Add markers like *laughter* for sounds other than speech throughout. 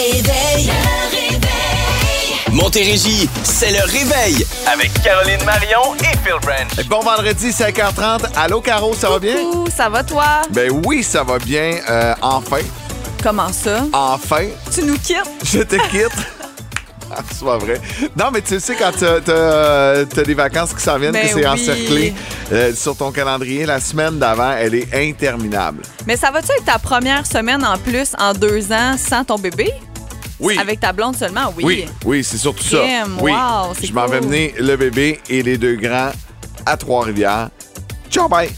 réveil. Le réveil. Montérégie, c'est le réveil avec Caroline Marion et Phil Branch. Bon vendredi, 5h30. Allô, Caro, ça va bien? Ça va toi? Ben oui, ça va bien. Euh, enfin, Comment ça? enfin, Tu nous quittes? *laughs* je te quitte. *laughs* Ah, C'est pas vrai. Non, mais tu sais, quand t'as- t'as t'as des vacances qui s'en viennent, Ben que c'est oui. encerclé euh, sur ton calendrier, la semaine d'avant, elle est interminable. Mais ça va-tu être ta première semaine en plus en deux ans sans ton bébé? Oui. Avec ta blonde seulement? Oui. Oui, oui, c'est surtout ça. Oui. wow, Je m'en vais mener le bébé et les deux grands à Trois-Rivières. Ciao, bye!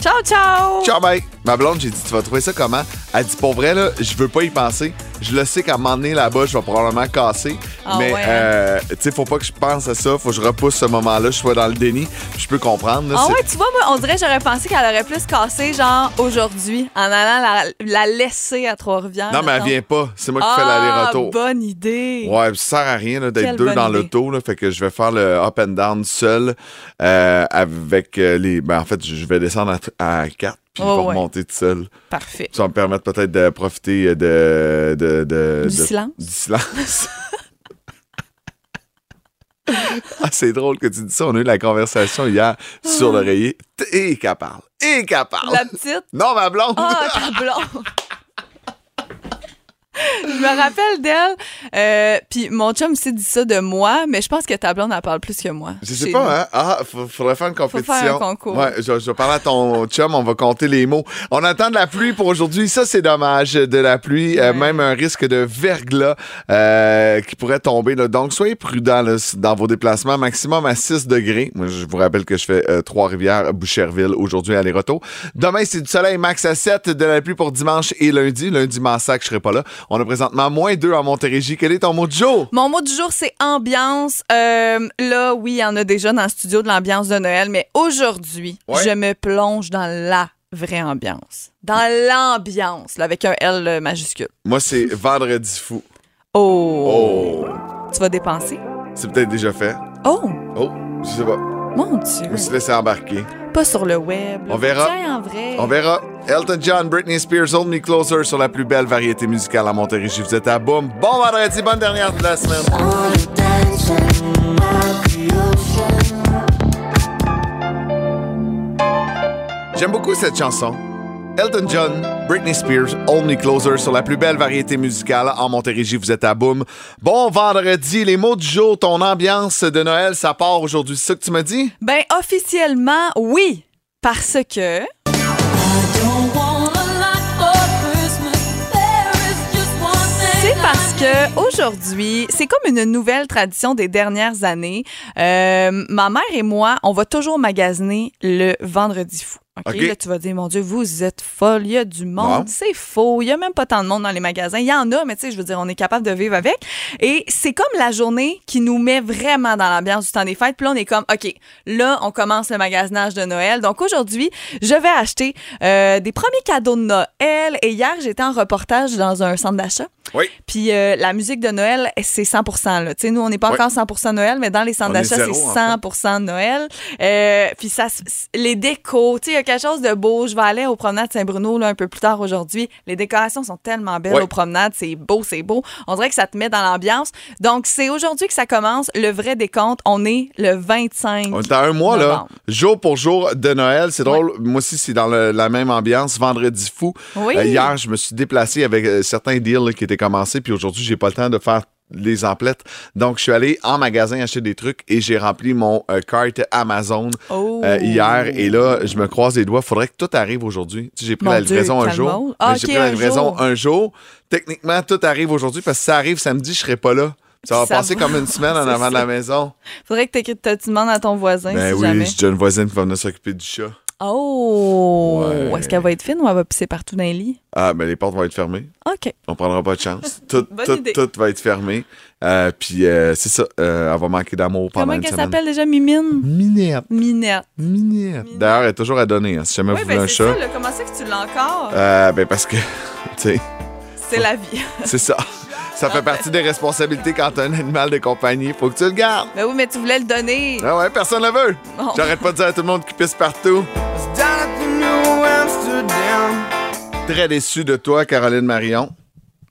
Ciao, ciao! Ciao, bye! Ma blonde, j'ai dit, tu vas trouver ça comment? Elle dit, pour vrai, là, je veux pas y penser. Je le sais qu'à un moment donné, là-bas, je vais probablement casser. Ah mais, ouais, hein? euh, tu sais, faut pas que je pense à ça. Faut que je repousse ce moment-là. Je sois dans le déni. Je peux comprendre. là, Ah ouais, tu vois, moi, on dirait j'aurais pensé qu'elle aurait plus cassé, genre, aujourd'hui, en allant la, la laisser à Trois-Rivières. Non, mais elle vient pas. C'est moi qui fais Ah, l'aller-retour. bonne idée. Ouais, ça sert à rien d'être deux dans l'auto. Fait que je vais faire le up and down seul euh, avec euh, les. Ben, en fait, je vais descendre à, à 4 puis Oh, va ouais. remonter tout seul. Parfait. Ça va me permettre peut-être de profiter de. de, de- Du de- silence? Du silence. *laughs* ah, c'est drôle que tu dis ça. On a eu la conversation hier sur l'oreiller. Et qu'elle parle. Et qu'elle parle. La petite? Non, ma blonde. Ah, ta blonde! *laughs* Je me rappelle d'elle. euh, Puis mon chum s'est dit ça de moi, mais je pense que ta blonde, elle parle plus que moi. Je sais pas, nous. hein? Ah, faudrait faire une compétition. faire un concours. Ouais, je, je vais parler à ton chum, on va compter les mots. On attend de la pluie pour aujourd'hui. Ça, c'est dommage, de la pluie. Euh, même un risque de verglas euh, qui pourrait tomber. là. Donc, soyez prudents là, dans vos déplacements. Maximum à 6 degrés. Moi, je vous rappelle que je fais euh, Trois-Rivières, Boucherville aujourd'hui, aller-retour. Demain, c'est du soleil max à 7, de la pluie pour dimanche et lundi. Lundi, massacre, je serai pas là. On a présentement moins 2 en Montérégie. Quel est ton mot de jour? Mon mot du jour, c'est ambiance. Euh, là, oui, il y en a déjà dans le studio de l'ambiance de Noël, mais aujourd'hui, Ouais. je me plonge dans la vraie ambiance. Dans l'ambiance, là, avec un L euh, majuscule. Moi, c'est Vendredi fou. Oh! Oh! Tu vas dépenser? C'est peut-être déjà fait. Oh! Oh, je sais pas. Mon Je me Dieu! suis laissé embarquer. Pas sur le web. On verra. En vrai. On verra. Elton John, Britney Spears, Hold Me Closer sur la plus belle variété musicale à Montérégie. Vous êtes à boum. Bon vendredi, bonne dernière de la semaine. J'aime beaucoup cette chanson. Elton John, Britney Spears, Me Closer sur la plus belle variété musicale en Montérégie. Vous êtes à boum. Bon vendredi, les mots du jour, ton ambiance de Noël, ça part aujourd'hui. C'est ça que tu m'as dit? Ben, officiellement, oui. Parce que. C'est parce que aujourd'hui, c'est comme une nouvelle tradition des dernières années. Euh, ma mère et moi, on va toujours magasiner le vendredi fou. OK? Là, tu vas dire, mon Dieu, vous êtes folle, il y a du monde. C'est faux. Il y a même pas tant de monde dans les magasins. Il y en a, mais tu sais, je veux dire, on est capable de vivre avec. Et c'est comme la journée qui nous met vraiment dans l'ambiance du temps des fêtes. Puis là, on est comme, OK, là, on commence le magasinage de Noël. Donc aujourd'hui, je vais acheter euh, des premiers cadeaux de Noël. Et hier, j'étais en reportage dans un centre d'achat. Oui. Puis euh, la musique de Noël, c'est 100 là. Tu sais, nous, on n'est pas Oui. encore 100 Noël, mais dans les centres d'achat, c'est en 100 de Noël. Euh, puis ça, les décos, tu sais, a quelque chose de beau. Je vais aller aux promenades Saint-Bruno un peu plus tard aujourd'hui. Les décorations sont tellement belles aux promenades. C'est beau, c'est beau. On dirait que ça te met dans l'ambiance. Donc, c'est aujourd'hui que ça commence. Le vrai décompte, on est le 25 On est à un mois, là. Jour pour jour de Noël. C'est drôle. Moi aussi, c'est dans le- la même ambiance. Vendredi fou. Oui. Euh, hier, je me suis déplacé avec euh, certains deals qui étaient commencés. Puis aujourd'hui, j'ai pas le temps de faire les emplettes. Donc, je suis allé en magasin acheter des trucs et j'ai rempli mon euh, cart Amazon Oh. euh, hier. Et là, je me croise les doigts. Faudrait que tout arrive aujourd'hui. Tu sais, j'ai pris Mon la Dieu, livraison un jour. Ah, j'ai pris la un livraison jour. un jour. Techniquement, tout arrive aujourd'hui parce que si ça arrive samedi, je serai pas là. Ça va Ça passer va. comme une semaine en *laughs* avant de la maison. Faudrait que tu demandes à ton voisin Ben si oui, j'ai une voisine qui va venir s'occuper du chat. Oh! Ouais. Est-ce qu'elle va être fine ou elle va pisser partout dans les lits? Ah, ben les portes vont être fermées. OK. On prendra pas de chance. *laughs* Tout, Bonne tout, idée. tout va être fermé. Euh, Puis euh, c'est ça. euh, elle va manquer d'amour pendant Comment une qu'elle semaine. s'appelle déjà, Mimine? Minette. Minette. Minette. D'ailleurs, elle est toujours à donner. hein, si jamais Oui, vous voulez ben un c'est chat. ça, là. comment c'est que tu l'as encore? Euh, ben parce que, *laughs* tu sais, C'est la vie. *laughs* c'est ça. Ça fait partie des responsabilités quand t'as un animal de compagnie. Faut que tu le gardes. Ben oui, mais tu voulais le donner. Ah ouais, personne ne le veut. Bon. J'arrête pas de dire à tout le monde qui pisse partout. Très déçu de toi, Caroline Marion.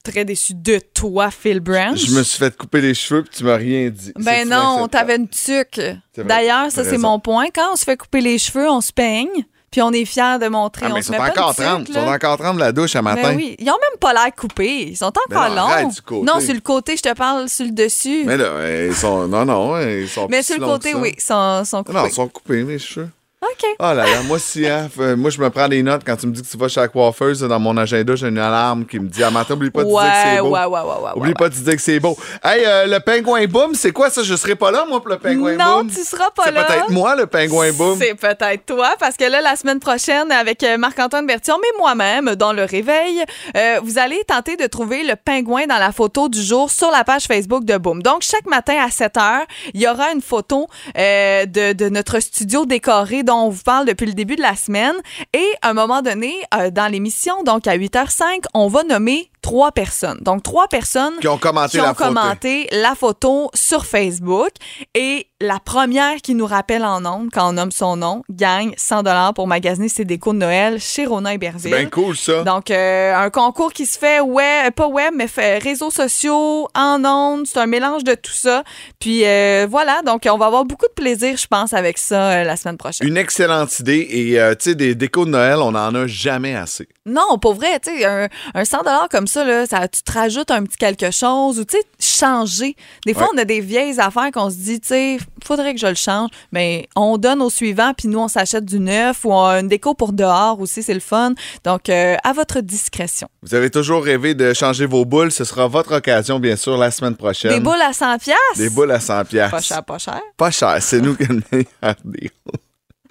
très déçue de toi, Phil Branch. Je me suis fait couper les cheveux puis tu m'as rien dit. Ben non, inacceptable. t'avais une tuque. D'ailleurs, ça, c'est mon point. Quand on se fait couper les cheveux, on se peigne, puis on est fiers de montrer. Ah, on mais ils se sont encore une tuque, 30. Ils sont encore 30 de la douche à matin. Ben oui, ils ont même pas l'air coupés. Ils sont encore Ben non, arrête longs. du côté. Non, sur le côté, je te parle sur le dessus. Mais là, ils sont. Non, non, ils sont Mais sur le côté, oui, ils sont, sont coupés. Non, ils sont coupés, les cheveux. OK. Oh là là, moi, si, hein, f- moi, je me prends des notes quand tu me dis que tu vas chez la coiffeuse. Dans mon agenda, j'ai une alarme qui me dit Ah, matin, oublie pas de dire que c'est beau. ouais, ouais, ouais. Oublie ouais. pas de dire que c'est beau. Hey, euh, le pingouin boom, c'est quoi ça? Je serai pas là, moi, pour le pingouin Non, boom. tu seras pas C'est là. peut-être moi, le pingouin boom. C'est peut-être toi, parce que là, la semaine prochaine, avec euh, Marc-Antoine Bertion, mais moi-même, dans le réveil, euh, vous allez tenter de trouver le pingouin dans la photo du jour sur la page Facebook de Boom. Donc, chaque matin à 7 heures, il y aura une photo euh, de, de notre studio décoré on vous parle depuis le début de la semaine. Et à un moment donné, euh, dans l'émission, donc à 8h05, on va nommer trois personnes. Donc, trois personnes Qui ont commenté qui ont la photo. commenté la photo sur Facebook. Et la première qui nous rappelle en ondes, quand on nomme son nom, gagne 100 pour magasiner ses décos de Noël chez Rona C'est Héberville. bien cool, ça. Donc, euh, un concours qui se fait web, pas web, mais fait réseaux sociaux, en ondes. C'est un mélange de tout ça. Puis euh, voilà, donc on va avoir beaucoup de plaisir, je pense, avec ça euh, la semaine prochaine. Une excellente idée. Et, tu sais, des décos de Noël, on n'en a jamais assez. Non, pour vrai, tu sais, un, un 100 comme ça, là, ça, tu te rajoutes un petit quelque chose ou, tu sais, changer. Des fois, Ouais. on a des vieilles affaires qu'on se dit, tu sais, faudrait que je le change. Mais on donne au suivant, puis nous, on s'achète du neuf ou on a une déco pour dehors aussi, c'est le fun. Donc, euh, à votre discrétion. Vous avez toujours rêvé de changer vos boules. Ce sera votre occasion, bien sûr, la semaine prochaine. Des boules à 100 pièces. Des boules à 100 piastres. Pas cher, pas cher. Pas cher. C'est nous qui *laughs* avons le meilleur deal.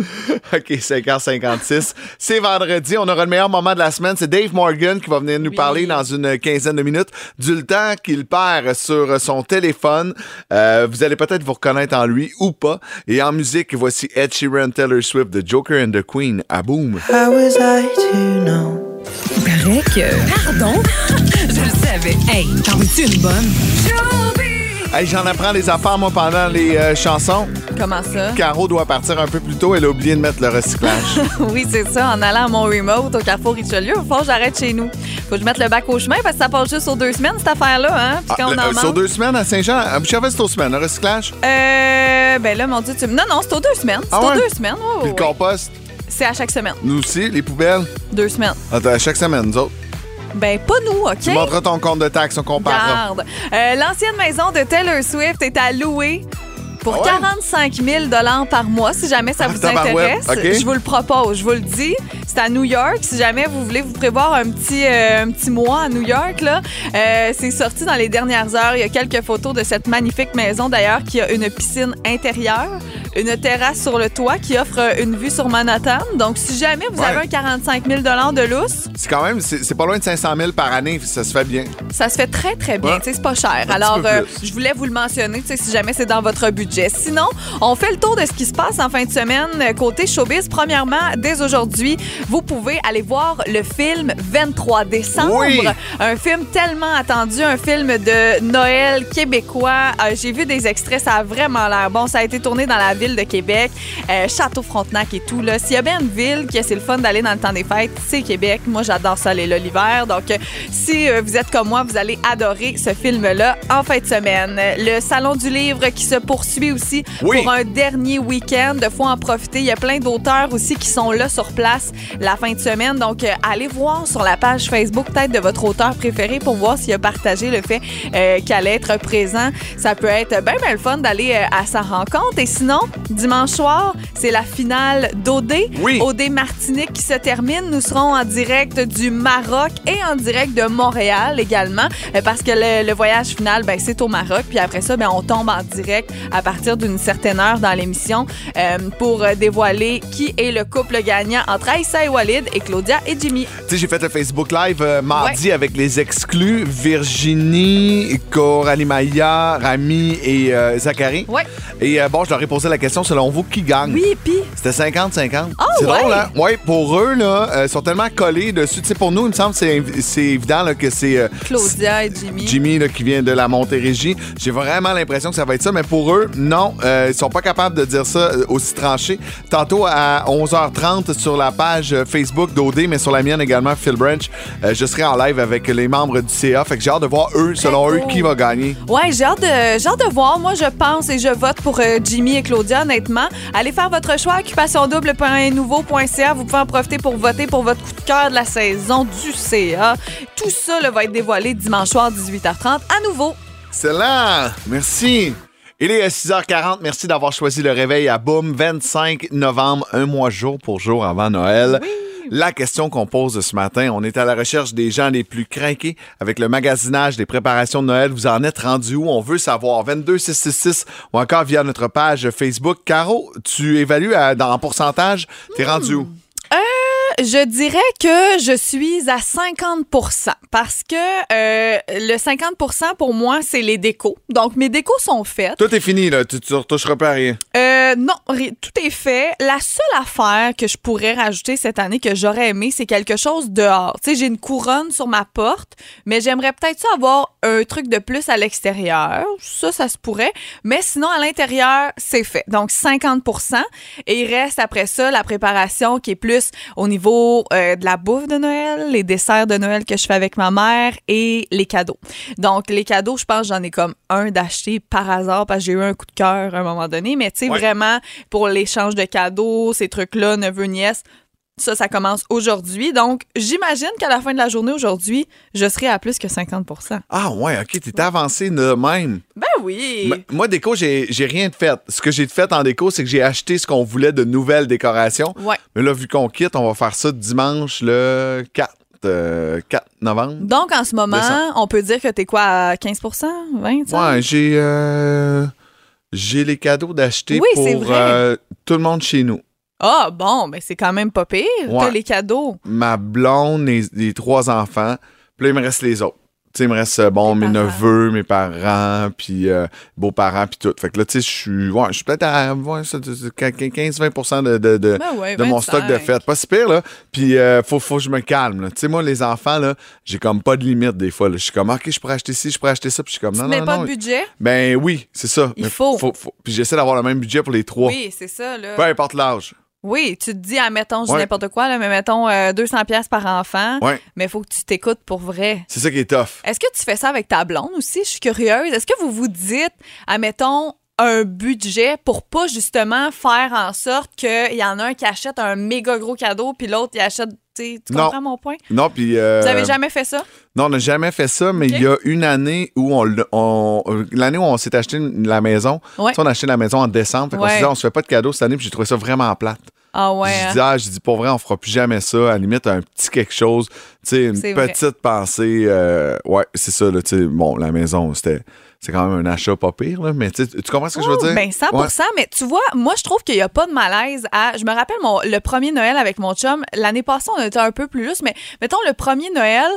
*laughs* OK, 5h56. C'est vendredi. On aura le meilleur moment de la semaine. C'est Dave Morgan qui va venir nous Oui. parler dans une quinzaine de minutes du temps qu'il perd sur son téléphone. Euh, vous allez peut-être vous reconnaître en lui ou pas. Et en musique, voici Ed Sheeran, Taylor Swift, The Joker and the Queen à Boom. How was I to know? Il paraît que. Pardon? *laughs* Je le savais. Hey, t'en veux-tu une bonne? Hey, J'en apprends des affaires, moi, pendant les euh, chansons. Comment ça? Caro doit partir un peu plus tôt. Elle a oublié de mettre le recyclage. *laughs* oui, c'est ça. En allant à mon remote au Carrefour Richelieu, il faut que j'arrête chez nous. Faut que je mette le bac au chemin parce que ça passe juste aux deux semaines, cette affaire-là. Hein? Puis Ah, quand on le- en euh, sur deux semaines à Saint-Jean, à Boucherville, c'est aux semaines, le recyclage? Euh, ben là, mon Dieu, tu... Non, non, c'est aux deux semaines. C'est Ah aux ouais? deux semaines. ouais, Puis le compost, C'est à chaque semaine. nous aussi, les poubelles? Deux semaines. Attends, à chaque semaine, nous autres. Ben, pas nous, OK? Tu montreras ton compte de taxes, on comparera. Garde. Euh, L'ancienne maison de Taylor Swift est à louer pour Ah ouais? 45 000 par mois, si jamais ça Ah, vous intéresse. Je vous le propose, je vous le dis. C'est à New York. Si jamais vous voulez vous prévoir un petit, euh, un petit mois à New York, là, euh, c'est sorti dans les dernières heures. Il y a quelques photos de cette magnifique maison, d'ailleurs, qui a une piscine intérieure, une terrasse sur le toit qui offre une vue sur Manhattan. Donc, si jamais vous Ouais. avez un 45 000 de lousse, C'est quand même, c'est pas loin de 500 000 par année, ça se fait bien. Ça se fait très, très bien. Ouais. C'est pas cher. Alors, euh, je voulais vous le mentionner si jamais c'est dans votre budget. Sinon, on fait le tour de ce qui se passe en fin de semaine euh, côté showbiz. Premièrement, dès aujourd'hui, vous pouvez aller voir le film 23 décembre. Oui. Un film tellement attendu, un film de Noël québécois. Euh, J'ai vu des extraits, ça a vraiment l'air bon. Ça a été tourné dans la ville de Québec, euh, Château-Frontenac et tout. S'il y a bien une ville qui c'est le fun d'aller dans le temps des fêtes, c'est Québec. Moi, j'adore ça aller là l'hiver. Donc, euh, si vous êtes comme moi, vous allez adorer ce film-là en fin de semaine. Le Salon du livre qui se poursuit aussi Oui. pour un dernier week-end. Il faut en profiter. Il y a plein d'auteurs aussi qui sont là sur place la fin de semaine. Donc, euh, allez voir sur la page Facebook peut-être de votre auteur préféré pour voir s'il a partagé le fait euh, qu'elle allait être présent. Ça peut être bien, bien le fun d'aller euh, à sa rencontre. Et sinon, dimanche soir, c'est la finale d'OD. Oui. OD Martinique qui se termine. Nous serons en direct du Maroc et en direct de Montréal également euh, parce que le, le voyage final, ben, c'est au Maroc. Puis après ça, ben, on tombe en direct à partir d'une certaine heure dans l'émission euh, pour euh, dévoiler qui est le couple gagnant entre Aïssa et Walid et Claudia et Jimmy. Tu sais, j'ai fait le Facebook Live euh, mardi avec les exclus Virginie, Coralie Maya, Rami et euh, Zachary. Ouais. Et bon, je leur ai posé la question selon vous, qui gagne? Oui, puis? C'était 50-50. Ah, C'est ouais? drôle, hein? Oui, pour eux, là, ils sont tellement collés dessus. Tu sais, pour nous, il me semble c'est c'est évident là, que c'est Claudia et Jimmy. Jimmy là, qui vient de la Montérégie. J'ai vraiment l'impression que ça va être ça, mais pour eux, non, euh, ils sont pas capables de dire ça euh, aussi tranché. Tantôt à 11h30 sur la page euh, Facebook d'OD, mais sur la mienne également, Phil Branch, euh, je serai en live avec les membres du CA. Fait que j'ai hâte de voir eux, selon eux, qui va gagner. Ouais, j'ai hâte, de, j'ai hâte de voir. Moi, je pense et je vote pour euh, Jimmy et Claudia, honnêtement. Allez faire votre choix, occupationdouble.nouveau.ca. Vous pouvez en profiter pour voter pour votre coup de cœur de la saison du CA. Tout ça là, va être dévoilé dimanche soir, 18h30, à nouveau. Excellent! Merci! Il est 6h40. Merci d'avoir choisi le réveil à Boom 25 novembre, un mois jour pour jour avant Noël. La question qu'on pose ce matin, on est à la recherche des gens les plus craqués avec le magasinage des préparations de Noël. Vous en êtes rendu où? On veut savoir. 22666 ou encore via notre page Facebook. Caro, tu évalues à- dans en pourcentage? T'es rendu où? Je dirais que je suis à 50% parce que euh, le 50% pour moi, c'est les décos. Donc, mes décos sont faites. Tout est fini, là. Tu, tu retoucheras pas à rien. Euh, non, tout est fait. La seule affaire que je pourrais rajouter cette année que j'aurais aimé, c'est quelque chose dehors. Tu sais, j'ai une couronne sur ma porte, mais j'aimerais peut-être ça avoir un truc de plus à l'extérieur. Ça, ça se pourrait. Mais sinon, à l'intérieur, c'est fait. Donc, 50% Et il reste après ça la préparation qui est plus au niveau euh, de la bouffe de Noël, les desserts de Noël que je fais avec ma mère et les cadeaux. Donc, les cadeaux, je pense, j'en ai comme un d'acheter par hasard parce que j'ai eu un coup de cœur à un moment donné. Mais tu sais, Ouais. vraiment, pour l'échange de cadeaux, ces trucs-là, neveu, nièce, ça, ça commence aujourd'hui. Donc, j'imagine qu'à la fin de la journée aujourd'hui, je serai à plus que 50% Ah ouais, OK, t'es avancé de même. Ben oui! M- Moi, déco, j'ai rien de fait. Ce que j'ai de fait en déco, c'est que j'ai acheté ce qu'on voulait de nouvelles décorations. Ouais. Mais là, vu qu'on quitte, on va faire ça dimanche le 4, euh, 4 novembre. Donc, en ce moment, Décembre. on peut dire que t'es quoi, à 15% 20 Ouais, j'ai euh, j'ai les cadeaux d'acheter Oui, pour euh, tout le monde chez nous. Ah, bon, ben c'est quand même pas pire. Ouais. T'as les cadeaux. Ma blonde, les, les trois enfants. Puis là, il me reste les autres. Tu sais, il me reste, euh, bon, mes neveux, mes parents, puis euh, beaux-parents, puis tout. Fait que là, tu sais, je suis ouais, je suis peut-être à ouais, ça, c'est- c'est 15-20 de, de, de, Ben ouais, de mon 25. stock de fête. Pas si pire, là. Puis euh, faut, faut que je me calme. Tu sais, moi, les enfants, là, j'ai comme pas de limite des fois. Je suis comme, OK, je pourrais acheter ci, je pourrais acheter ça. Puis je suis comme, Tu non, non, pas non. de budget? Ben oui, c'est ça. Il Mais faut. Puis j'essaie d'avoir le même budget pour les trois. Oui, c'est ça, là. Peu importe l'âge. Oui, tu te dis, ah, mettons, je dis Ouais. n'importe quoi, là, mais mettons euh, 200 pièces par enfant. Ouais. Mais il faut que tu t'écoutes pour vrai. C'est ça qui est tough. Est-ce que tu fais ça avec ta blonde aussi? Je suis curieuse. Est-ce que vous vous dites, admettons, un budget pour pas justement faire en sorte qu'il y en a un qui achète un méga gros cadeau puis l'autre il achète tu Non. comprends mon point? Non, puis. euh, vous avez jamais fait ça? Non, on n'a jamais fait ça, mais il y a une année où on, l'a- on- l'année où on s'est acheté la maison, Ouais. on a acheté la maison en décembre, fait qu'on Ouais. s'est dit, on se fait pas de cadeau cette année, puis j'ai trouvé ça vraiment plate. ah ouais J'ai hein? dit, ah, j'ai dit, pour vrai, on fera plus jamais ça. À la limite, un petit quelque chose, tu sais, une vrai. petite pensée. euh, ouais, c'est ça, là, tu sais. Bon, la maison, c'était, c'est quand même un achat pas pire, là, mais tu sais, tu comprends ce que je veux Oh, dire? Ben 100 Ouais. mais tu vois, moi, je trouve qu'il n'y a pas de malaise à. Je me rappelle mon, le premier Noël avec mon chum. L'année passée, on était un peu plus lousse, mais mettons, le premier Noël,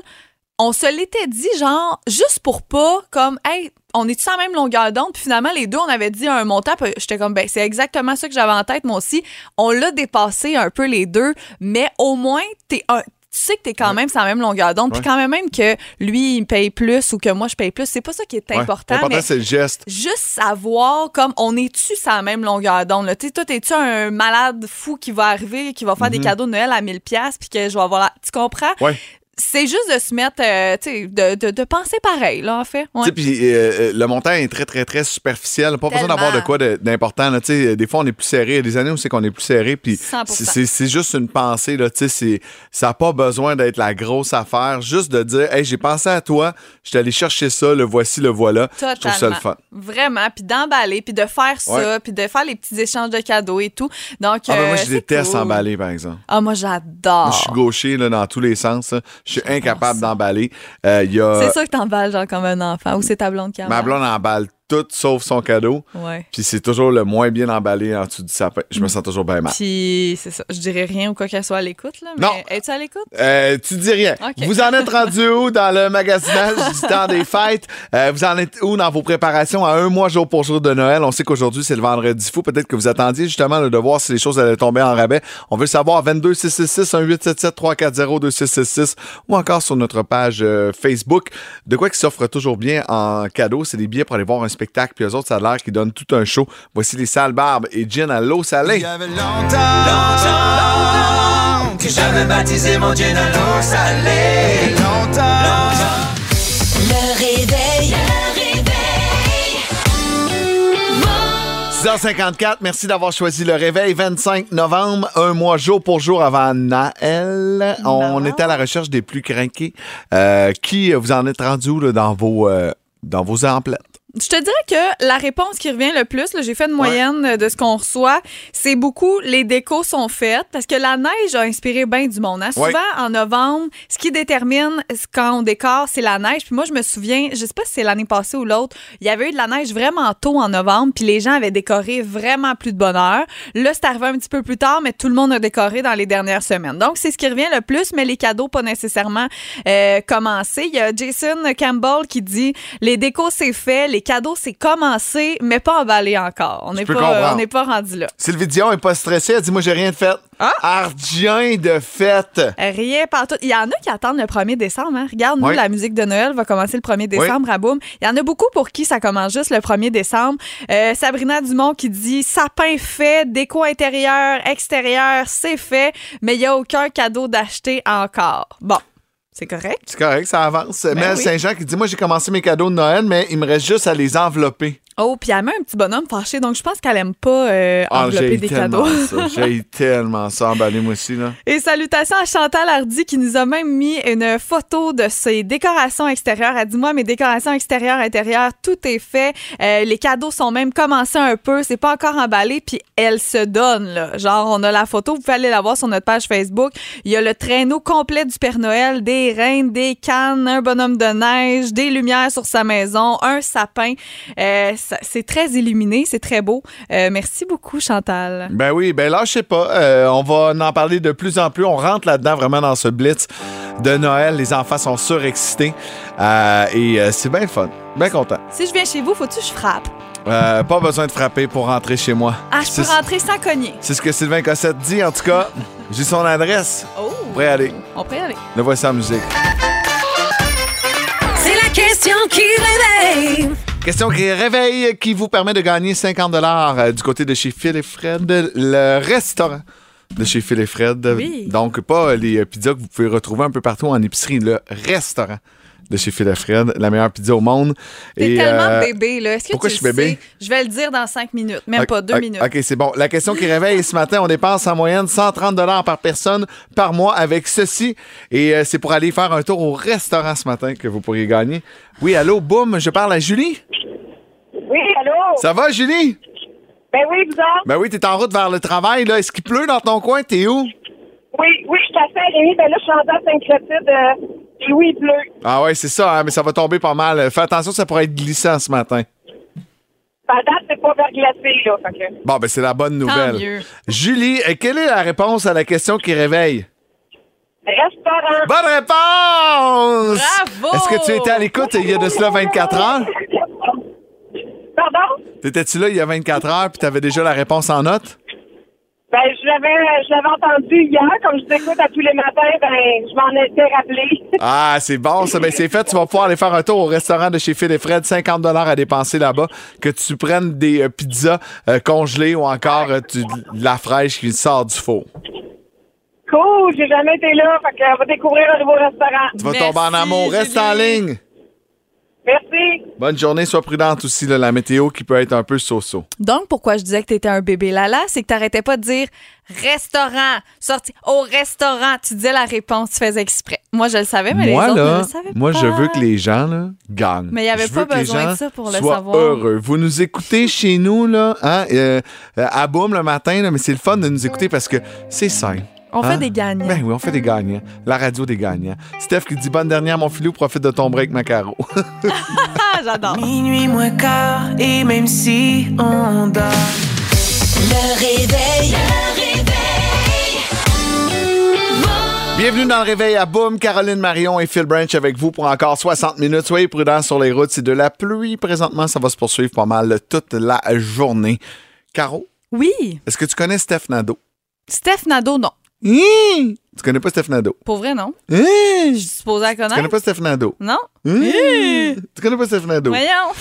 on se l'était dit, genre, juste pour pas, comme, hey, on est tous en même longueur d'onde? Puis finalement, les deux, on avait dit un montant. Puis j'étais comme, ben, c'est exactement ça que j'avais en tête, moi aussi. On l'a dépassé un peu les deux, mais au moins, t'es un. Tu sais que t'es quand même sur la même longueur d'onde, puis quand même, même que lui, il paye plus ou que moi, je paye plus, c'est pas ça qui est important. L'important, mais c'est le geste. juste savoir comme on est-tu sur la même longueur d'onde? Tu sais, toi t'es-tu un malade fou qui va arriver qui va faire des cadeaux de Noël à 1000 pièces puis que je vais avoir la... tu comprends? Mhm. Ouais. C'est juste de se mettre euh, tu sais de, de, de penser pareil là en fait Ouais. Tu sais, puis euh, euh, le montant est très, très, très superficiel. Pas besoin d'avoir de quoi d'important. là. Tu sais, Des fois, on est plus serré. Il y a des années où c'est qu'on est plus serré. Puis 100%. c'est- juste une pensée. Là. Tu sais, Ça n'a pas besoin d'être la grosse affaire. Juste de dire, hey, j'ai pensé à toi. Je suis allé chercher ça. Le voici, le voilà. Je trouve ça le Totalement. fun. Vraiment, puis d'emballer, puis de faire ça, Ouais. puis de faire les petits échanges de cadeaux et tout. Donc, Ah, ben, euh, moi, je déteste cool. emballer, par exemple. Ah, moi, j'adore. Je suis gaucher là, dans tous les sens. là. Je suis incapable d'emballer. Euh, y a... C'est ça que t'emballes, genre, comme un enfant, ou c'est ta blonde qui Ma emballe? blonde emballe tout sauf son cadeau. Ouais. Puis c'est toujours le moins bien emballé en dessous du sapin. Je me sens toujours bien mal. Puis, c'est ça. Je dirais rien ou quoi qu'elle soit à l'écoute, là. Mais Non. es-tu à l'écoute? Euh, tu dis rien. Ok. Vous en êtes rendu *laughs* où dans le magasinage du temps des fêtes? Euh, vous en êtes où dans vos préparations à un mois jour pour jour de Noël? On sait qu'aujourd'hui, c'est le vendredi fou. Peut-être que vous attendiez justement de voir si les choses allaient tomber en rabais. On veut le savoir 22 666 1877 340 2666 ou encore sur notre page euh, Facebook. De quoi qui s'offre toujours bien en cadeau, c'est des billets pour aller voir un spectacle. Puis eux autres, ça a l'air qu'ils donnent tout un show. Voici les salles barbes et Gin à l'eau salée. Il y avait longtemps, longtemps que j'avais baptisé mon Dieu dans l'eau salée. Longtemps, Le réveil. Le réveil. 6h54, merci d'avoir choisi le réveil 25 novembre, un mois jour pour jour avant Noël. On Bon. était à la recherche des plus craqués. Euh, qui vous en êtes rendu où, là, dans vos euh, dans vos emplettes? Je te dirais que la réponse qui revient le plus, là, j'ai fait une moyenne euh, de ce qu'on reçoit, c'est beaucoup les décos sont faites parce que la neige a inspiré bien du monde. hein. Ouais. Souvent, en novembre, ce qui détermine quand on décore, c'est la neige. Puis moi, je me souviens, je sais pas si c'est l'année passée ou l'autre, il y avait eu de la neige vraiment tôt en novembre, puis les gens avaient décoré vraiment plus de bonheur. Là, c'est arrivé un petit peu plus tard, mais tout le monde a décoré dans les dernières semaines. Donc, c'est ce qui revient le plus, mais les cadeaux pas nécessairement euh, commencés. Il y a Jason Campbell qui dit les décos c'est fait, les cadeaux c'est commencé, mais pas emballé encore. On n'est pas, on pas rendu là. Sylvie Dion est pas stressée, elle dit moi j'ai rien de fait. Ardien de fête. Rien partout. Il y en a qui attendent le 1er décembre. hein. Regarde, nous, Oui. la musique de Noël va commencer le 1er décembre à Boom. Il y en a beaucoup pour qui ça commence juste le 1er décembre. Euh, Sabrina Dumont qui dit sapin fait, déco intérieur, extérieur, c'est fait, mais il n'y a aucun cadeau d'acheter encore. Bon, c'est correct? C'est correct, ça avance. Ben oui. Saint-Jean qui dit moi j'ai commencé mes cadeaux de Noël, mais il me reste juste à les envelopper. Oh, puis elle met un petit bonhomme fâché, donc je pense qu'elle aime pas euh, Ah, envelopper j'ai des cadeaux. *laughs* J'ai tellement ça emballé moi aussi là. Et salutations à Chantal Hardy qui nous a même mis une photo de ses décorations extérieures. Elle dit moi mes décorations extérieures intérieures tout est fait. Euh, les cadeaux sont même commencés un peu, c'est pas encore emballé puis elle se donne là. Genre on a la photo, vous pouvez aller la voir sur notre page Facebook. Il y a le traîneau complet du Père Noël, des reines, des cannes, un bonhomme de neige, des lumières sur sa maison, un sapin. Euh, c'est très illuminé, c'est très beau. Euh, merci beaucoup Chantal. Ben oui, ben là, je sais pas. Euh, on va en parler de plus en plus. On rentre là-dedans vraiment dans ce blitz de Noël. Les enfants sont surexcités. Euh, et c'est bien le fun. Bien content. Si je viens chez vous, faut-tu que je frappe? Euh, pas besoin de frapper pour rentrer chez moi. Ah, je peux rentrer sans cogner. C'est ce que Sylvain Cossette dit. En tout cas, j'ai son adresse. Oh, Prêt à aller. on peut y aller. Le voici en musique. Question qui réveille, qui vous permet de gagner 50 euh, du côté de chez Phil et Fred, le restaurant de chez Phil et Fred. Oui. Donc, pas les euh, pizzas que vous pouvez retrouver un peu partout en épicerie, le restaurant de chez Phil Fred, la meilleure pizza au monde. T'es Et, tellement euh, bébé, là. Est-ce que pourquoi tu je suis bébé? sais? Je vais le dire dans cinq minutes, même pas deux minutes. OK, c'est bon. La question qui réveille ce matin, on dépense en moyenne 130 par personne par mois avec ceci. Et euh, c'est pour aller faire un tour au restaurant ce matin que vous pourriez gagner. Oui, allô, boum, je parle à Julie. Oui, allô? Ça va, Julie? Ben oui, vous autres? Ben oui, t'es en route vers le travail, là. Est-ce qu'il pleut dans ton coin? T'es où? Oui, oui, je t'appelle, Rémi. Ben là, je suis rentrée à Saint-Clotilde. Oui, il pleut. Ah ouais, c'est ça, hein, mais ça va tomber pas mal. Fais attention, ça pourrait être glissant ce matin. À date, c'est pas verglacé, là. Fait que... Bon, ben c'est la bonne nouvelle. mieux. Julie, euh, quelle est la réponse à la question qui réveille? Restaurant. Bonne réponse! Bravo! Est-ce que tu étais à l'écoute il y a de cela 24 heures? Pardon? T'étais-tu là il y a 24 heures puis t'avais déjà la réponse en note? Ben, je l'avais, je l'avais entendu hier. Comme je t'écoute à tous les matins, ben, je m'en étais rappelé. *laughs* Ah, c'est bon, ça. Ben, c'est fait. Tu vas pouvoir aller faire un tour au restaurant de chez Phil et Fred. 50 à dépenser là-bas. Que tu prennes des euh, pizzas euh, congelées ou encore euh, tu- de la fraîche qui sort du four. cool, j'ai jamais été là. Fait qu'on va découvrir un nouveau restaurant. Tu vas Merci, tomber en amour. Reste en ligne. Merci. Bonne journée. Sois prudente aussi. là, la météo qui peut être un peu so-so. Donc, pourquoi je disais que t'étais un bébé lala, c'est que t'arrêtais pas de dire restaurant, sorti au restaurant. Tu disais la réponse, tu faisais exprès. Moi, je le savais, mais moi, les autres là, ne le savaient moi, pas. je veux que les gens là, gagnent. Mais il y avait Je pas besoin de ça pour le savoir. heureux. Vous nous écoutez chez nous, là, hein, euh, euh, à Boum le matin, là, mais c'est le fun de nous écouter parce que c'est simple. On Hein? fait des gagnants. Ben oui, on fait des gagnants. La radio des gagnants. Steph qui dit bonne dernière, mon filou, profite de ton break, Macaro. *laughs* J'adore. Minuit moins quart, et même si on dort. Le réveil. Le réveil. Bienvenue dans le réveil à Boom. Caroline Marion et Phil Branch avec vous pour encore 60 minutes. Soyez prudents sur les routes. C'est de la pluie présentement. Ça va se poursuivre pas mal toute la journée. Caro, Oui. est-ce que tu connais Steph Nadeau? Steph Nadeau, non. Hum! Tu connais pas Steph Nadeau? Pour vrai, non. Hum! Je suis supposée la Tu connais connaître. pas Steph Nadeau? Non. Hum! Tu connais pas Steph Nadeau? Voyons.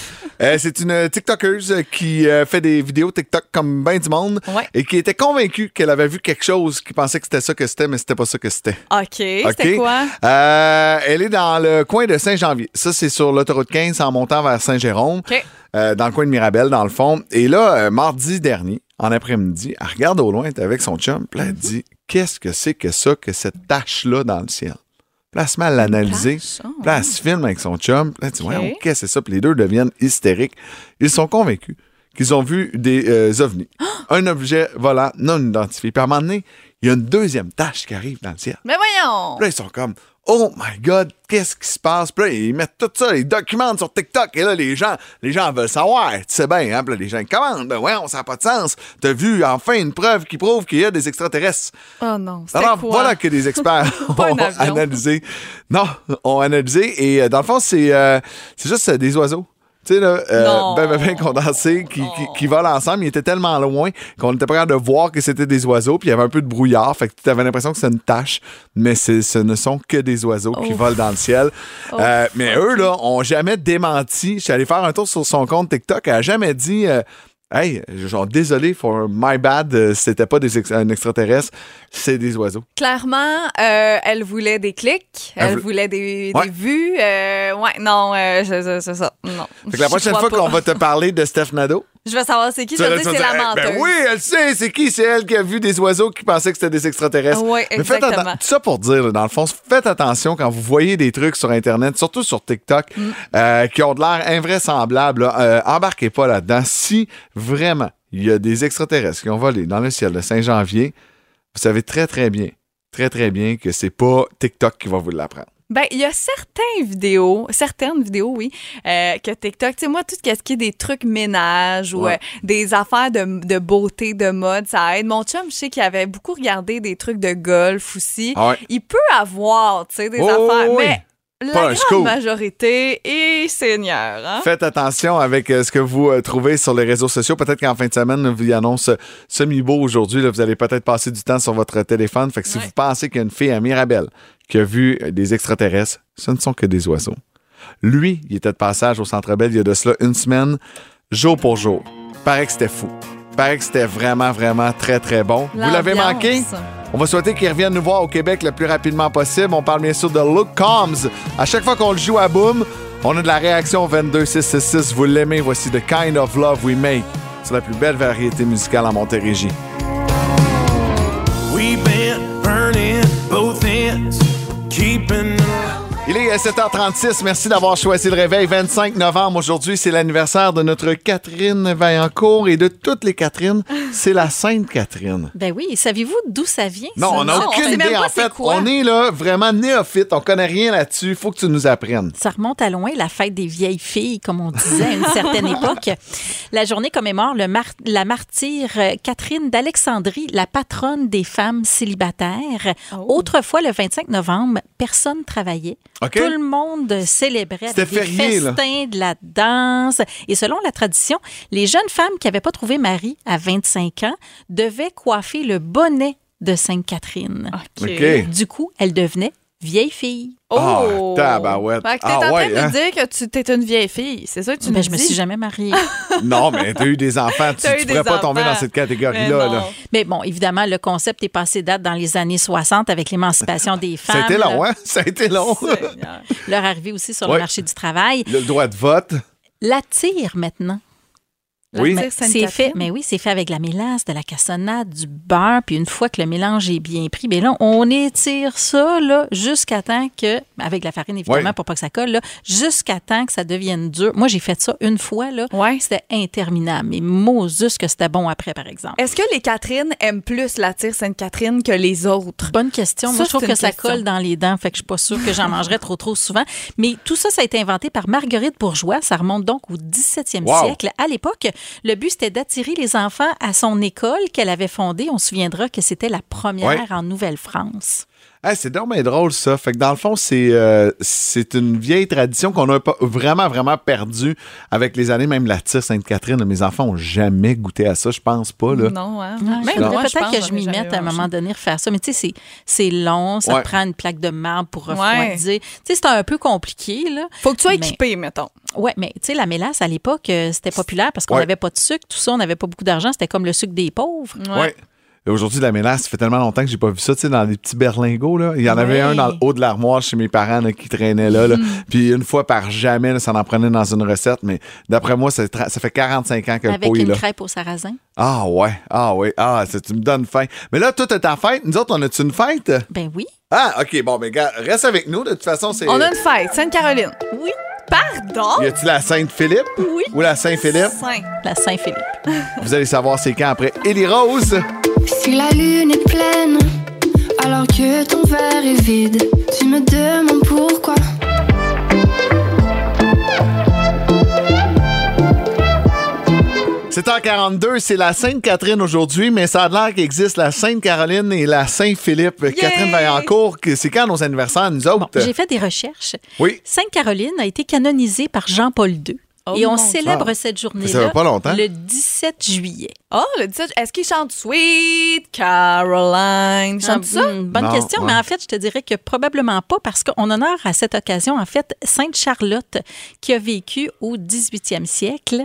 Euh, c'est une TikTokeuse qui euh, fait des vidéos TikTok comme ben du monde Ouais. et qui était convaincue qu'elle avait vu quelque chose, qui pensait que c'était ça que c'était, mais c'était pas ça que c'était. OK. C'était OK? quoi? Euh, elle est dans le coin de Saint-Janvier. Ça, c'est sur l'autoroute 15 en montant vers Saint-Jérôme, OK. euh, dans le coin de Mirabel, dans le fond. Et là, euh, mardi dernier, en après-midi, elle regarde au loin, elle est avec son chum, puis elle dit Qu'est-ce que c'est que ça, que cette tache-là dans le ciel? Puis là, elle se met à l'analyser. elle se filme avec son chum. Puis là, elle dit OK. Ouais, qu'est-ce que c'est ça? Puis les deux deviennent hystériques. Ils sont convaincus qu'ils ont vu des euh, ovnis. Un objet volant non identifié. Puis à un moment donné, il y a une deuxième tache qui arrive dans le ciel. Mais voyons. Puis là, ils sont comme Oh my God, qu'est-ce qui se passe? Puis là, ils mettent tout ça, ils documentent sur TikTok. Et là, les gens, les gens veulent savoir. Tu sais bien, hein? Puis là, les gens commandent. Ben ouais, ça n'a pas de sens. T'as vu enfin une preuve qui prouve qu'il y a des extraterrestres. Oh non. C'était Alors quoi? voilà que des experts *laughs* ont analysé. Non, ont analysé. Et euh, dans le fond, c'est euh, c'est juste euh, des oiseaux. Tu sais, là, euh, ben, ben, ben condensés qui, qui, qui volent ensemble. Ils étaient tellement loin qu'on était pas capable de voir que c'était des oiseaux. Puis il y avait un peu de brouillard. Fait que tu avais l'impression que c'était une tache. Mais c'est- ce ne sont que des oiseaux qui volent dans le ciel. Euh, mais eux, là, ont jamais démenti. Je suis allé faire un tour sur son compte TikTok. Elle a jamais dit. euh, Hey, genre, désolé, for my bad, euh, c'était pas des ex- un extraterrestre, c'est des oiseaux. Clairement, euh, elle voulait des clics, Elle elle, vou- voulait des, Ouais. des vues. euh, ouais, non, euh, c'est ça. Non. Fait que la prochaine fois qu'on va te parler de Steph Nadeau, Je veux savoir c'est qui? Je veux dire c'est la dire, menteuse. Ben oui, elle sait, c'est qui? C'est elle qui a vu des oiseaux qui pensaient que c'était des extraterrestres. Ouais, Mais faites exactement. tout ça pour dire, là, dans le fond, faites attention quand vous voyez des trucs sur Internet, surtout sur TikTok, Mm. euh, qui ont de l'air invraisemblables. là. Euh, embarquez pas là-dedans. Si vraiment il y a des extraterrestres qui ont volé dans le ciel de Saint-Janvier, vous savez très, très bien, très, très bien que c'est pas TikTok qui va vous l'apprendre. Ben, il y a certaines vidéos, certaines vidéos, oui, euh, que TikTok, tu sais, moi, tout ce qui est des trucs ménage ou Ouais. euh, des affaires de, de beauté, de mode, ça aide. Mon chum, je sais qu'il avait beaucoup regardé des trucs de golf aussi. Ah ouais. Il peut avoir, tu sais, des Oh, affaires, oui. mais la Pas un grande scoop. majorité est seigneur, hein? Faites attention avec euh, ce que vous euh, trouvez sur les réseaux sociaux. Peut-être qu'en fin de semaine, vous y annonce euh, semi-beau aujourd'hui. Vous allez peut-être passer du temps sur votre téléphone. Fait que si Ouais. vous pensez qu'il y a une fille à Mirabel qui a vu euh, des extraterrestres, ce ne sont que des oiseaux. Lui, il était de passage au Centre Bell il y a de cela une semaine, jour pour jour. Paraît que c'était fou. Paraît que c'était vraiment, vraiment très, très bon. Vous l'avez L'ambiance. manqué? On va souhaiter qu'il revienne nous voir au Québec le plus rapidement possible. On parle bien sûr de Look Combs. À chaque fois qu'on le joue à Boom, on a de la réaction au 22666. Vous l'aimez, voici The Kind of Love We Make. C'est la plus belle variété musicale en Montérégie. We've burning both keeping Il est 7h36. Merci d'avoir choisi le réveil. 25 novembre aujourd'hui, c'est l'anniversaire de notre Catherine Vaillancourt et de toutes les Catherines, c'est la Sainte Catherine. Ben oui, savez-vous d'où ça vient? Non, ça? on n'a Non, on aucune idée. pas En fait, quoi. on est là vraiment néophyte. On connaît rien là-dessus. Il faut que tu nous apprennes. Ça remonte à loin, la fête des vieilles filles, comme on disait à une certaine *laughs* époque. La journée commémore le mar- la martyre euh, Catherine d'Alexandrie, la patronne des femmes célibataires. Oh. Autrefois, le 25 novembre, personne travaillait. Tout le monde célébrait des férié, là. festins, de la danse. Et selon la tradition, les jeunes femmes qui n'avaient pas trouvé mari à 25 ans devaient coiffer le bonnet de Sainte-Catherine. OK. Du coup, elles devenaient vieilles filles. Oh! Ah, tabarouette. Fait que t'es Ah, en train ouais, de hein? me dire que tu t'es une vieille fille. C'est ça que tu Ben, me je me dis? suis jamais mariée. *laughs* Non, mais t'as eu des enfants. Tu, T'as tu eu pourrais des pas tomber enfants. dans cette Mais catégorie-là. non. là. Mais bon, évidemment, le concept est passé date dans les années 60 avec l'émancipation des Ça femmes. a été long, hein? Ça a été long. Seigneur. Leur arrivée aussi sur Ouais. le marché du travail. Le droit de vote. La tire maintenant. Oui. Mais C'est fait, mais oui, c'est fait avec de la mélasse, de la cassonade, du beurre, puis une fois que le mélange est bien pris, bien là, on étire ça là jusqu'à temps que, avec la farine évidemment Oui. pour pas que ça colle là, jusqu'à temps que ça devienne dur. Moi, j'ai fait ça une fois là, Ouais. c'était interminable. Mais Moses que c'était bon après, par exemple. Est-ce que les Catherine aiment plus la tire Sainte-Catherine que les autres? Bonne question. Ça, Moi, je trouve que ça colle dans les dents, fait que je suis pas sûre que j'en mangerais trop trop souvent. Mais tout ça, ça a été inventé par Marguerite Bourgeois. Ça remonte donc au 17e Wow. siècle. À l'époque, le but c'était d'attirer les enfants à son école qu'elle avait fondée. On se souviendra que c'était la première Ouais. en Nouvelle-France. Ah, c'est bien drôle, ça. Fait que dans le fond, c'est euh, c'est une vieille tradition qu'on a pas- vraiment, vraiment perdue avec les années. Même la tire Sainte-Catherine, mes enfants ont jamais goûté à ça, je pense pas. Là. Non, hein? Il Même faudrait moi, je peut-être que je m'y mette à un moment donné refaire ça. Mais tu sais, c'est- c'est long, ça Ouais. prend une plaque de marbre pour refroidir. Tu sais, c'est un peu compliqué, là. Faut que tu sois Mais- équipé, mettons. Ouais, mais tu sais, la mélasse, à l'époque, euh, c'était populaire parce qu'on Ouais. n'avait pas de sucre, tout ça, on n'avait pas beaucoup d'argent. C'était comme le sucre des pauvres. Ouais. Aujourd'hui, la mélasse, ça fait tellement longtemps que j'ai pas vu ça, tu sais, dans les petits berlingots, là. Il y en avait un dans le haut de l'armoire chez mes parents, là, qui traînait là, là. Puis une fois par jamais, là, ça en prenait dans une recette, mais d'après moi, ça, fait 45 ans que le Avec pot est une crêpe au sarrasin. Ah ouais, ah ouais, ah, ça, tu me donnes faim. Mais là, toi, t'as ta fête. Nous autres, on a-tu une fête? Ben oui. Ah, OK, bon, mais gars, reste avec nous. De toute façon, c'est. On a une fête, Sainte-Caroline. Oui. Pardon? Y a-tu la Sainte-Philippe? Oui. Ou la Saint-Philippe? Saint. La Saint-Philippe. *laughs* Vous allez savoir c'est quand après Ellie Rose. Si la lune est pleine, alors que ton verre est vide, tu me demandes pourquoi. C'est en 42, c'est la Sainte-Catherine aujourd'hui, mais ça a l'air qu'il existe la Sainte-Caroline et la Saint-Philippe. Catherine Vaillancourt, c'est quand nos anniversaires, nous autres? Bon, j'ai fait des recherches. Oui. Sainte-Caroline a été canonisée par Jean-Paul II. Oh et on célèbre cette journée-là pas longtemps. le 17 juillet. Oh, le 17, est-ce qu'il chante Sweet Caroline? Il chante ça? Hum, bonne Non, question, ouais. mais en fait, je te dirais que probablement pas parce qu'on honore à cette occasion, en fait, Sainte Charlotte qui a vécu au 18e siècle.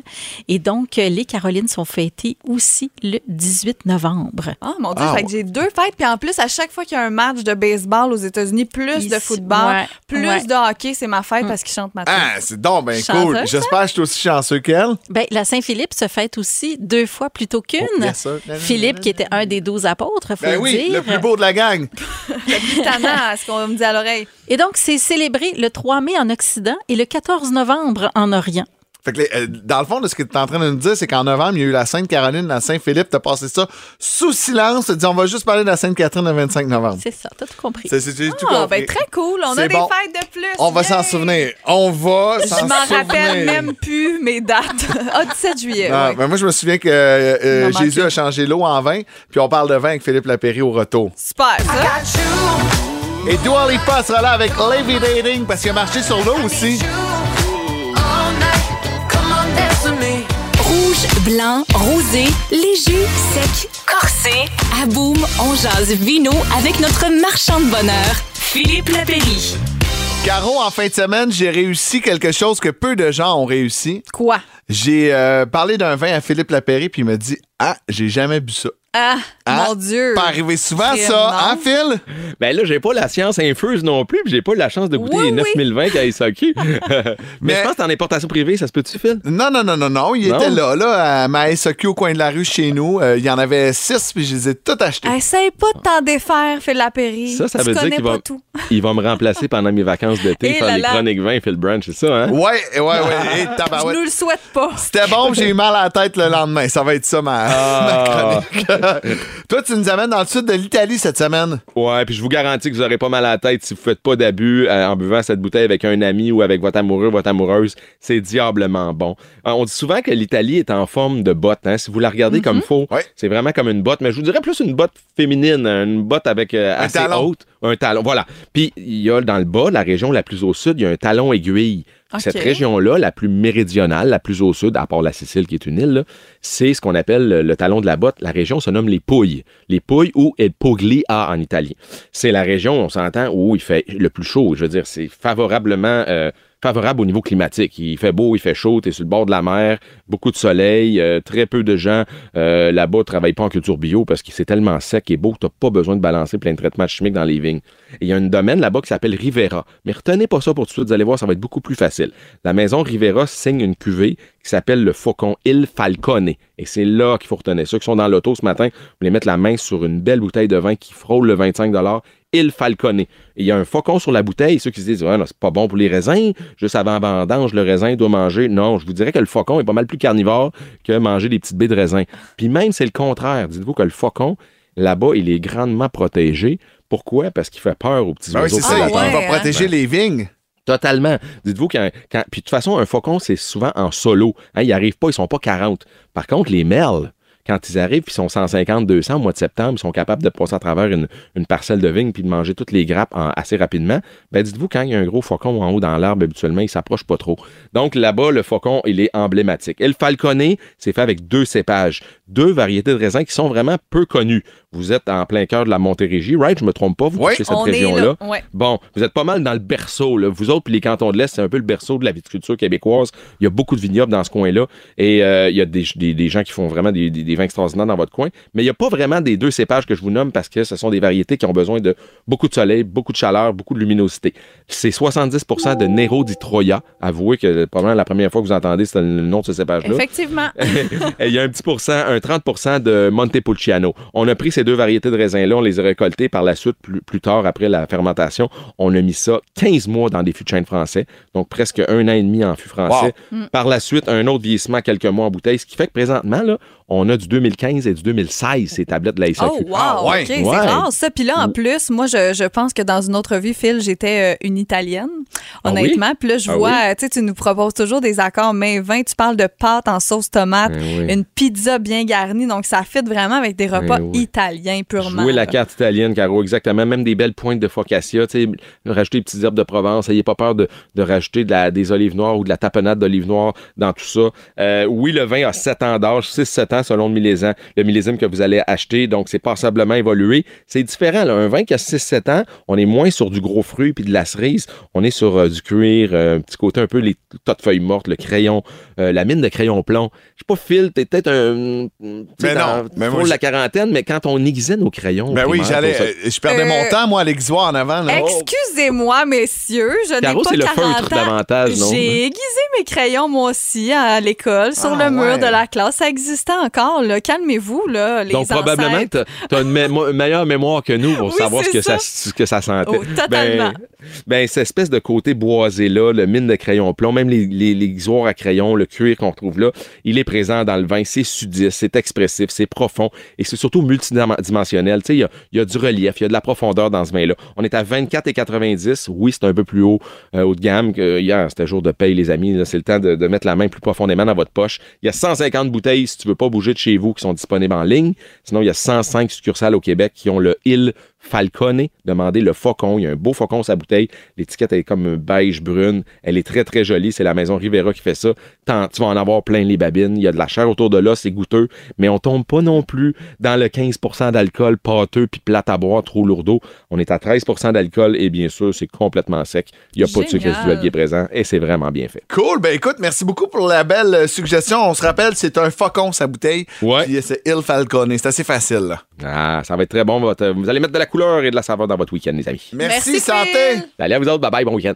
Et donc, les Carolines sont fêtées aussi le 18 novembre. Oh mon Dieu, Ah, fait que j'ai deux fêtes. Puis en plus, à chaque fois qu'il y a un match de baseball aux États-Unis, plus Ici, de football, ouais, plus ouais. de hockey, c'est ma fête parce qu'ils chantent ma tune. Ah, c'est donc bien cool. hein? J'espère je suis aussi chanceux qu'elle. Ben, la Saint-Philippe se fête aussi deux fois plutôt qu'une. Oh. Philippe, qui était un des douze apôtres, faut Ben le oui, dire. le plus beau de la gang. *laughs* C'est tannant, ce qu'on me dit à l'oreille. Et donc, c'est célébré le 3 mai en Occident et le 14 novembre en Orient. Fait que, les- euh, dans le fond, de ce que tu es en train de nous dire, c'est qu'en novembre, il y a eu la Sainte-Caroline, la Saint-Philippe. T'as passé ça sous silence. T'as dit, on va juste parler de la Sainte-Catherine le 25 novembre. C'est ça, t'as tout compris. C'est c'est- tout Ah, compris. ben très cool. On a des bon. fêtes de plus. On va s'en souvenir. On va s'en Je souvenir. m'en rappelle même plus mes dates. *laughs* Ah, 17 juillet. Ah, ouais. ben moi, je me souviens que euh, euh, Jésus manqué. a changé l'eau en vin, puis on parle de vin avec Philippe Lapéry au retour. Super, ça. Et Dua Lipa sera là avec Levitating parce qu'il a marché sur l'eau aussi. Blanc, rosé, léger, sec, corsé. À Boom, on jase vino avec notre marchand de bonheur, Philippe Lapéry. Caro, en fin de semaine, j'ai réussi quelque chose que peu de gens ont réussi. Quoi? J'ai euh, parlé d'un vin à Philippe Lapéry, puis il m'a dit Ah, j'ai jamais bu ça. Ah, Hein? mon Dieu. Pas arrivé souvent, Vraiment. ça, hein, Phil? Ben là, j'ai pas la science infuse non plus, puis j'ai pas eu la chance de goûter Oui, les oui. 9020 qu'à SAQ. Mais, Mais- je pense que c'est en importation privée, ça se peut-tu, Phil? Non, non, non, non, non. Il Non? était là, là, à ma SAQ au coin de la rue chez nous. Euh, il y en avait six, puis je les ai toutes achetées. Essaye pas de t'en défaire, Phil Lapéry. Ça, ça tu veut dire connais qu'il pas va, tout. *laughs* il va me remplacer pendant mes vacances d'été, Eh faire les chroniques 20 Phil Branch, c'est ça, hein? Ouais, ouais, ouais. *laughs* Je nous le souhaite pas. C'était bon, j'ai eu mal à la tête le lendemain. Ça va être ça, ma, *laughs* Ah. ma chronique. *laughs* Toi, tu nous amènes dans le sud de l'Italie cette semaine. Ouais, puis je vous garantis que vous aurez pas mal à la tête si vous faites pas d'abus euh, en buvant cette bouteille avec un ami ou avec votre amoureux, votre amoureuse. C'est diablement bon. Euh, on dit souvent que l'Italie est en forme de botte. Hein? Si vous la regardez comme faut, Ouais. c'est vraiment comme une botte. Mais je vous dirais plus une botte féminine, une botte avec euh, Un assez talon. haute. Un talon, voilà. Puis il y a dans le bas, la région la plus au sud, il y a un talon aiguille. Cette région-là, la plus méridionale, la plus au sud, à part la Sicile qui est une île, c'est ce qu'on appelle le, le talon de la botte. La région se nomme les Pouilles. Les Pouilles ou El Puglia en Italie. C'est la région, on s'entend, où il fait le plus chaud. Je veux dire, c'est favorablement euh, favorable au niveau climatique. Il fait beau, il fait chaud, tu es sur le bord de la mer, beaucoup de soleil, euh, très peu de gens euh, là-bas ne travaillent pas en culture bio parce que c'est tellement sec et beau que tu pas besoin de balancer plein de traitements chimiques dans les vignes. Il y a un domaine là-bas qui s'appelle Rivera. Mais retenez pas ça pour tout de suite, vous allez voir, ça va être beaucoup plus facile. La maison Rivera signe une cuvée qui s'appelle le Faucon Il Falcone. Et c'est là qu'il faut retenir. Ceux qui sont dans l'auto ce matin, vous voulez mettre la main sur une belle bouteille de vin qui frôle le 25 Il Falcone. Et il y a un faucon sur la bouteille. Ceux qui se disent, ouais, non, c'est pas bon pour les raisins. Juste avant vendange, le raisin doit manger. Non, je vous dirais que le faucon est pas mal plus carnivore que manger des petites baies de raisin. Puis même, c'est le contraire. Dites-vous que le faucon, là-bas, il est grandement protégé. Pourquoi? Parce qu'il fait peur aux petits Ben oui, c'est ça, il va protéger les vignes. Totalement. Dites-vous qu'un. Quand, puis de toute façon, un faucon, c'est souvent en solo. Hein, ils n'arrivent pas, ils sont pas 40. Par contre, les merles, quand ils arrivent, ils sont 150, 200 au mois de septembre, ils sont capables de passer à travers une, une parcelle de vigne puis de manger toutes les grappes en- assez rapidement. Ben, dites-vous, quand il y a un gros faucon en haut dans l'arbre, habituellement, il s'approche pas trop. Donc, là-bas, le faucon, il est emblématique. Et le falconé, c'est fait avec deux cépages, deux variétés de raisins qui sont vraiment peu connues. Vous êtes en plein cœur de la Montérégie, right? Je me trompe pas, vous Oui, touchez cette région-là? là, ouais. Bon, vous êtes pas mal dans le berceau. Là. Vous autres, puis les cantons de l'Est, c'est un peu le berceau de la viticulture québécoise. Il y a beaucoup de vignobles dans ce coin-là. Et euh, il y a des, des- des gens qui font vraiment des, des- des vins extraordinaires dans votre coin. Mais il n'y a pas vraiment des deux cépages que je vous nomme parce que ce sont des variétés qui ont besoin de beaucoup de soleil, beaucoup de chaleur, beaucoup de luminosité. C'est 70% de Nero di Troia. Avouez que probablement la première fois que vous entendez, c'est le nom de ce cépage-là. Effectivement. *laughs* Et il y a un petit pourcent, un 30% de Montepulciano. On a pris ces deux variétés de raisins-là, on les a récoltés par la suite, plus, plus tard, après la fermentation. On a mis ça 15 mois dans des fûts de chêne français, donc presque un an et demi en fût français. Par la suite, un autre vieillissement, quelques mois en bouteille, ce qui fait que présentement, là, on a du 2015 et du 2016, ces tablettes de la SAQ. Oh, wow! Ah, ouais. OK, c'est Ouais. rare, ça. Puis là, en plus, moi, je, je pense que dans une autre vie, Phil, j'étais euh, une Italienne, Ah oui? honnêtement. Puis là, je Ah vois, oui? tu sais, tu nous proposes toujours des accords main 20. Tu parles de pâte en sauce tomate, Ben oui. une pizza bien garnie. Donc, ça fit vraiment avec des repas Ben oui. italiens purement. Jouer la carte italienne, Caro, exactement. Même des belles pointes de focaccia. Tu sais, rajouter des petites herbes de Provence. N'ayez pas peur de, de rajouter de la- des olives noires ou de la tapenade d'olives noires dans tout ça. Euh, oui, le vin a 7 ans d'âge, 6-7 ans selon le millésime, le millésime que vous allez acheter. Donc, c'est passablement évolué. C'est différent. là. Un vin qui a 6-7 ans, on est moins sur du gros fruit puis de la cerise. On est sur euh, du cuir, euh, un petit côté un peu les tas de feuilles mortes, le crayon, euh, la mine de crayon plomb. Je sais pas, Phil, t'es peut-être un... sais, Mais non, mais tu moi, la quarantaine, mais quand on aiguisait nos crayons... Ben oui, j'allais. euh, Je perdais Euh, mon temps, moi, à l'aiguisoire en avant. Là. Excusez-moi, messieurs, je n'ai pas c'est le 40 feutre ans. davantage, non? J'ai aiguisé mes crayons, moi aussi, à l'école, sur Ah, le mur ouais. de la classe. Ça existait encore, là. Calmez-vous, là, les Donc, probablement, tu as une, meilleure mémoire que nous pour *laughs* Oui, savoir ce que ça. ça. ce que ça sentait. Oh, totalement. Ben, ben, cette espèce de côté boisé-là, le mine de crayon plomb, même les, les, les à crayon, le cuir qu'on retrouve là, il est présent dans le vin. C'est sudiste, c'est expressif, c'est profond et c'est surtout multidimensionnel. Tu sais, il y a, du relief, il y a de la profondeur dans ce vin-là. On est à 24,90. Oui, c'est un peu plus haut, euh, haut de gamme que hier. C'était jour de paye, les amis. C'est le temps de, de mettre la main plus profondément dans votre poche. Il y a 150 bouteilles, si tu veux pas bouger de chez vous, qui sont disponibles en ligne. Sinon, il y a 105 succursales au Québec qui ont le Il Falcone. Demandez le faucon. Il y a un beau faucon sur sa bouteille. L'étiquette est comme beige brune. Elle est très, très jolie. C'est la maison Rivera qui fait ça. Tant, tu vas en avoir plein les babines. Il y a de la chair autour de là. C'est goûteux. Mais on tombe pas non plus dans le 15% d'alcool pâteux puis plate à boire, trop lourdeau. On est à 13% d'alcool et bien sûr, c'est complètement sec. Il n'y a pas de sucre résiduel qui est présent et c'est vraiment bien fait. Cool. Ben écoute, merci beaucoup pour la belle euh, suggestion. On se rappelle, c'est un faucon, sa bouteille. Ouais. Puis euh, c'est Il Falcone. C'est assez facile, là. Ah, ça va être très bon. votre- Vous allez mettre de la couleur et de la saveur dans votre week-end, les amis. Merci, Merci, santé. Phil. Allez à vous autres. Bye bye. Bon week-end.